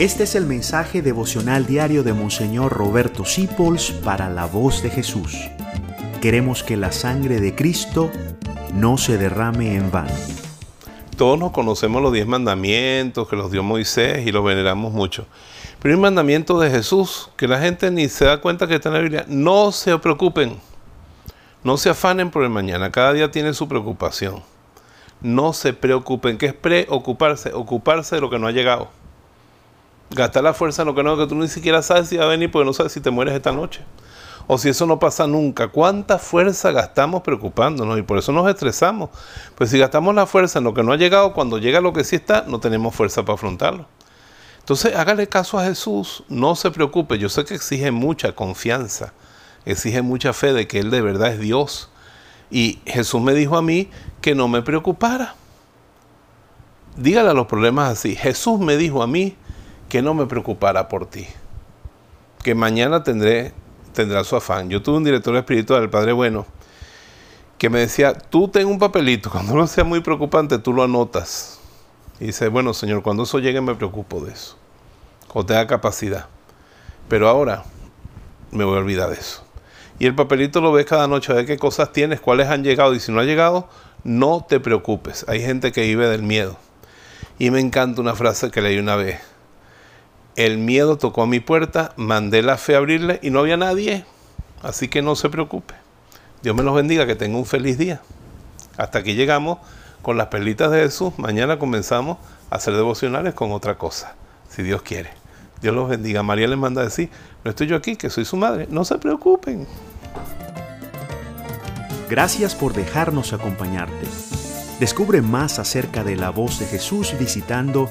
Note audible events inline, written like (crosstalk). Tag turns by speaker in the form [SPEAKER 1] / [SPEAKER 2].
[SPEAKER 1] Este es el mensaje devocional diario de Monseñor Roberto Sipols para la voz de Jesús. Queremos que la sangre de Cristo no se derrame en vano.
[SPEAKER 2] Todos nos conocemos los diez mandamientos que los dio Moisés y los veneramos mucho. El mandamiento de Jesús, que la gente ni se da cuenta que está en la Biblia, no se preocupen, no se afanen por el mañana, cada día tiene su preocupación. No se preocupen, que es preocuparse, ocuparse de lo que no ha llegado gastar la fuerza en lo que no, que tú ni siquiera sabes si va a venir porque no sabes si te mueres esta noche. O si eso no pasa nunca. ¿Cuánta fuerza gastamos preocupándonos? Y por eso nos estresamos. Pues si gastamos la fuerza en lo que no ha llegado, cuando llega lo que sí está, no tenemos fuerza para afrontarlo. Entonces, hágale caso a Jesús. No se preocupe. Yo sé que exige mucha confianza. Exige mucha fe de que Él de verdad es Dios. Y Jesús me dijo a mí que no me preocupara. Dígale a los problemas así. Jesús me dijo a mí que no me preocupara por ti, que mañana tendré, tendrá su afán. Yo tuve un director espiritual, el Padre Bueno, que me decía, tú ten un papelito, (laughs) cuando no sea muy preocupante, tú lo anotas. Y dice, bueno, Señor, cuando eso llegue me preocupo de eso, cuando tenga capacidad. Pero ahora me voy a olvidar de eso. Y el papelito lo ves cada noche, a ver qué cosas tienes, cuáles han llegado. Y si no ha llegado, no te preocupes. Hay gente que vive del miedo. Y me encanta una frase que leí una vez el miedo tocó a mi puerta, mandé la fe a abrirle y no había nadie. Así que no se preocupe. Dios me los bendiga, que tenga un feliz día. Hasta aquí llegamos con las perlitas de Jesús. Mañana comenzamos a hacer devocionales con otra cosa, si Dios quiere. Dios los bendiga. María les manda a decir, no estoy yo aquí, que soy su madre. No se preocupen.
[SPEAKER 1] Gracias por dejarnos acompañarte. Descubre más acerca de la voz de Jesús visitando